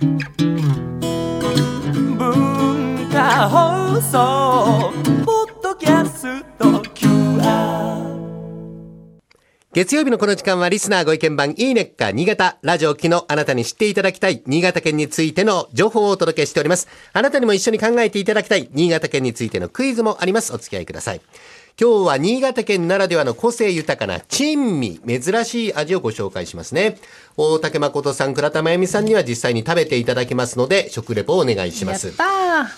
文化放送ポッドキャスト QR 月曜日のこの時間はリスナーご意見番いいねっか新潟ラジオ機のあなたに知っていただきたい新潟県についての情報をお届けしております。あなたにも一緒に考えていただきたい新潟県についてのクイズもあります。お付き合いください。今日は新潟県ならではの個性豊かな珍味、珍しい味をご紹介しますね。大竹誠さん、倉田真由美さんには実際に食べていただきますので、食レポをお願いします。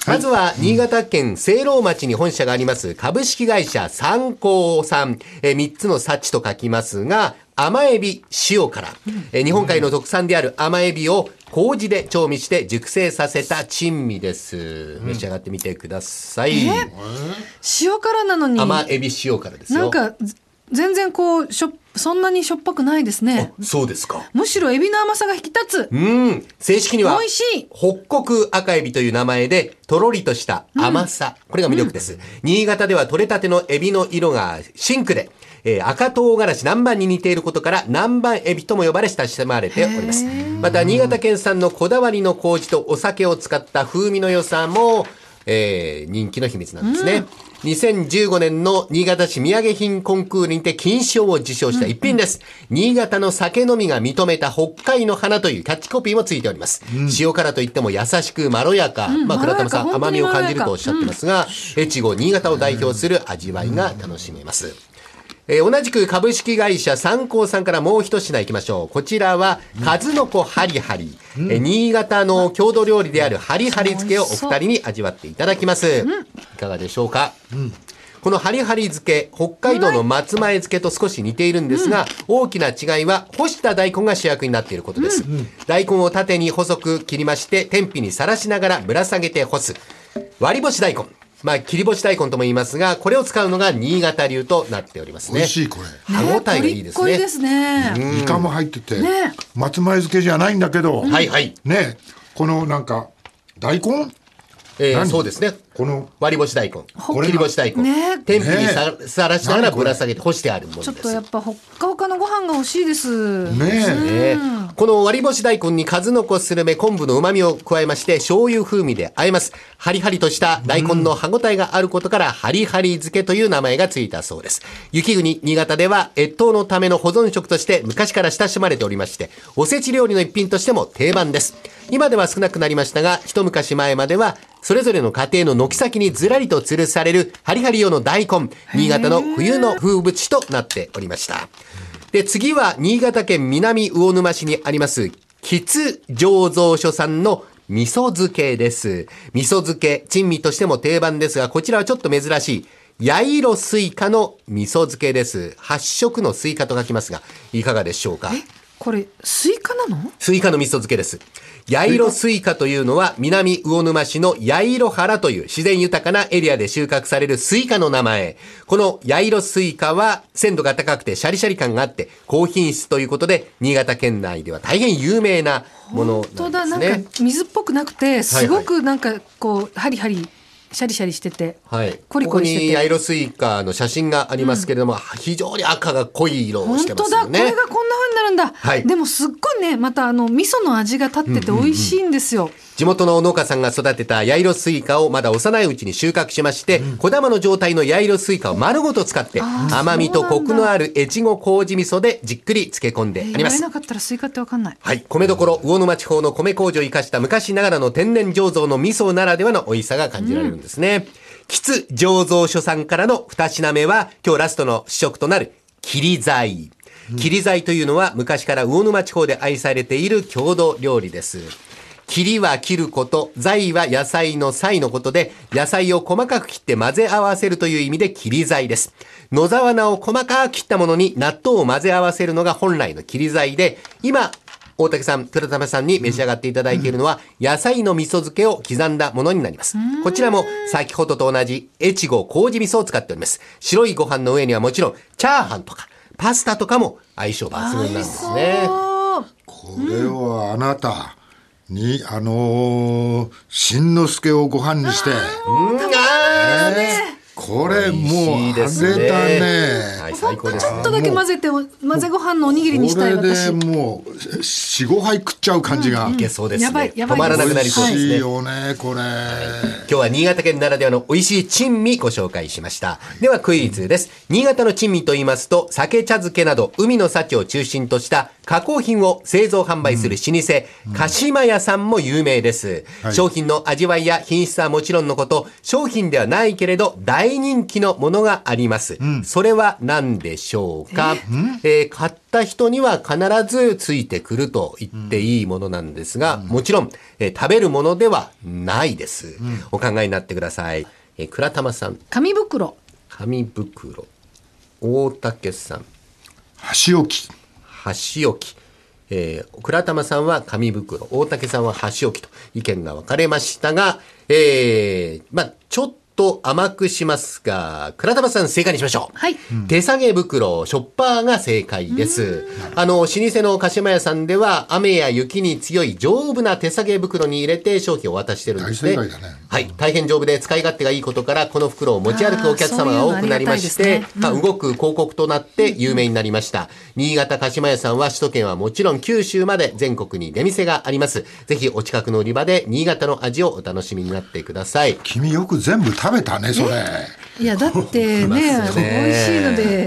まずは、新潟県清楼町に本社があります、株式会社三幸さん、えー、3つの幸と書きますが、甘エビ塩辛、えー日本海の特産である甘エビを麹で調味して熟成させた珍味です。召し上がってみてください。塩辛なのに？甘エビ塩辛ですよ。なんかず全然こうしょそんなにしょっぱくないですねあそうですか。むしろエビの甘さが引き立つうん。正式には、美味しい北国赤エビという名前で、とろりとした甘さ。これが魅力です。新潟では取れたてのエビの色が真紅で、えー赤唐辛子南蛮に似ていることから南蛮エビとも呼ばれ親しまれております。また、新潟県産のこだわりの麹とお酒を使った風味の良さも、えー人気の秘密なんですね。2015年の新潟市土産品コンクールにて金賞を受賞した一品です。新潟の酒飲みが認めた北海の花というキャッチコピーもついております。塩辛といっても優しくまろやか。まあ、倉玉さん甘みを感じるとおっしゃってますが、越後新潟を代表する味わいが楽しめます。えー同じく株式会社三幸さんからもう一品いきましょう。こちらは、数の子ハリハリ。えー新潟の郷土料理であるハリハリ漬けをお二人に味わっていただきます。いかがでしょうか、このハリハリ漬け、北海道の松前漬けと少し似ているんですが、大きな違いは干した大根が主役になっていることです。大根を縦に細く切りまして、天日にさらしながらぶら下げて干す。割り干し大根。まあ、切り干し大根とも言いますが、これを使うのが新潟流となっておりますね。美味しいこれ歯応えがいいですね。こりっこりですね、イカも入ってて、ね松前漬けじゃないんだけど、はいはい。ねこのなんか大根？えー何？そうですね。この割り干し大根。れ切り干し大根。ね天日にさねさらしながらぶら下げて干してあるものです。ちょっとやっぱほっかほかのご飯が欲しいですねえねこの割り干し大根に数の子スルメ昆布の旨味を加えまして醤油風味で和えます。ハリハリとした大根の歯ごたえがあることから、ハリハリ漬けという名前がついたそうです。雪国、新潟では越冬のための保存食として昔から親しまれておりまして、おせち料理の一品としても定番です。今では少なくなりましたが、一昔前までは、それぞれの家庭の軒先にずらりと吊るされるハリハリ用の大根、新潟の冬の風物詩となっておりました。で、次は新潟県南魚沼市にあります、吉醸造所さんの味噌漬けです。味噌漬け、珍味としても定番ですが、こちらはちょっと珍しい、八色スイカの味噌漬けです。八色のスイカと書きますが、いかがでしょうか？これスイカなの？スイカの味噌漬けです。八色スイカというのは南魚沼市の八色原という自然豊かなエリアで収穫されるスイカの名前。この八色スイカは鮮度が高くてシャリシャリ感があって高品質ということで新潟県内では大変有名なもの本当だなですねなんんか。水っぽくなくてすごくなんかこうハリハリシャリシャリしてて、はい。コリコリしててここに八色スイカの写真がありますけれども、非常に赤が濃い色をしてま本当だ、すよね。これがこんなるんだ、はいでもすっごいねまたあの味噌の味が立ってて美味しいんですよ、地元の農家さんが育てた八色スイカをまだ幼いうちに収穫しまして、小玉の状態の八色スイカを丸ごと使って、甘みとコクのある越後麹味噌でじっくり漬け込んであります。言われなかったらスイカってわかんないはい。米どころ、魚沼地方の米麹を生かした昔ながらの天然醸造の味噌ならではの美味しさが感じられるんですね。吉醸造所さんからの二品目は、今日ラストの試食となる、切り材。切り材というのは昔から魚沼地方で愛されている郷土料理です。切りは切ること、材は野菜の菜のことで、野菜を細かく切って混ぜ合わせるという意味で切り材です。野沢菜を細かく切ったものに納豆を混ぜ合わせるのが本来の切り材で、今、大竹さん、倉玉さんに召し上がっていただいているのは、野菜の味噌漬けを刻んだものになります。こちらも先ほどと同じ越後麹味噌を使っております。白いご飯の上にはもちろん、チャーハンとか、パスタとかも相性抜群なんですね。あこれはあなたにあのー、しんのすけをご飯にして。うん。あーこれもう美味しいです外れたね最高ですち。ょっとだけ混ぜて混ぜご飯のおにぎりにしたいこれで私もう45杯食っちゃう感じが、いけそうですね。やばいやばい止まらなくなりそうですね美味しい。よねこれ、今日は新潟県ならではの美味しい珍味ご紹介しました。ではクイズです。新潟の珍味と言いますと、酒茶漬けなど海の幸を中心とした加工品を製造販売する老舗、鹿島屋さんも有名です、はい商品の味わいや品質はもちろんのこと、商品ではないけれど大人気のものがあります。それは何でしょうか、え？ー買った人には必ずついてくると言っていいものなんですが、もちろん、えー食べるものではないです。お考えになってください。えー倉玉さん、紙袋紙袋。大竹さん、箸置き箸置き。えー、倉玉さんは紙袋、大竹さんは箸置きと意見が分かれましたが、えー、まあちょっと甘くしますが、倉玉さん正解にしましょう。はい手提げ袋、ショッパーが正解です。あの、老舗の鹿島屋さんでは、雨や雪に強い丈夫な手提げ袋に入れて商品を渡してるんですね。ねはい。大変丈夫で使い勝手がいいことから、この袋を持ち歩くお客様が多くなりましてあーそういうのあね、まあ動く広告となって有名になりました。新潟鹿島屋さんは首都圏はもちろん九州まで全国に出店があります。ぜひお近くの売り場で新潟の味をお楽しみになってください。君よく全部食べたねそれ。いやだってね 美味しい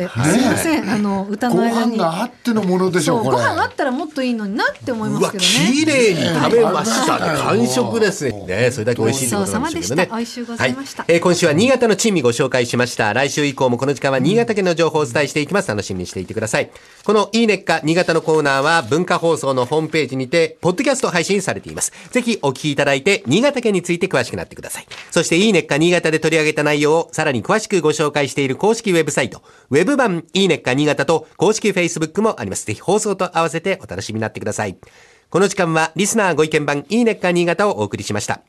ので、すいませんあの歌ごの間に飯があってのものでしょうご飯あったらもっといいのになって思いうまわ、すけどね綺麗に食べましたね。はい完食ですね。ね、それだけ美味しいってことなんでしょうけどね。ごちそうさまでした美味しゅうございましたはいえー今週は新潟の珍味ご紹介しました。来週以降もこの時間は新潟県の情報をお伝えしていきます。楽しみにしていてください。このいいねっか新潟のコーナーは文化放送のホームページにて、ポッドキャスト配信されています。ぜひお聞きいただいて、新潟県について詳しくなってください。そしていいねっか新潟で取り上げた内容をさらに詳しくご紹介している公式ウェブサイト、ウェブ版いいねっか新潟と公式 Facebook もあります。ぜひ放送と合わせてお楽しみになってください。この時間はリスナーご意見版いいねっか新潟をお送りしました。